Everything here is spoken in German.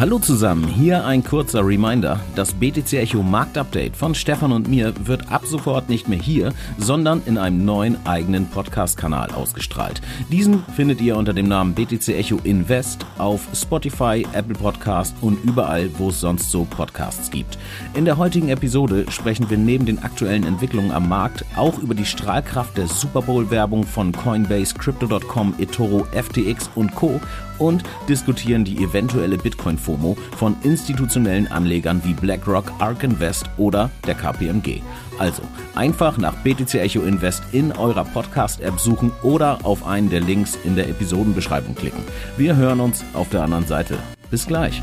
Hallo zusammen, hier ein kurzer Reminder. Das BTC Echo Marktupdate von Stefan und mir wird ab sofort nicht mehr hier, sondern in einem neuen eigenen Podcast-Kanal ausgestrahlt. Diesen findet ihr unter dem Namen BTC Echo Invest auf Spotify, Apple Podcast und überall, wo es sonst so Podcasts gibt. In der heutigen Episode sprechen wir neben den aktuellen Entwicklungen am Markt auch über die Strahlkraft der Super Bowl-Werbung von Coinbase, Crypto.com, eToro, FTX und Co. und diskutieren die eventuelle Bitcoin-FOMO von institutionellen Anlegern wie BlackRock, Ark Invest oder der KPMG. Also einfach nach BTC Echo Invest in eurer Podcast-App suchen oder auf einen der Links in der Episodenbeschreibung klicken. Wir hören uns auf der anderen Seite. Bis gleich.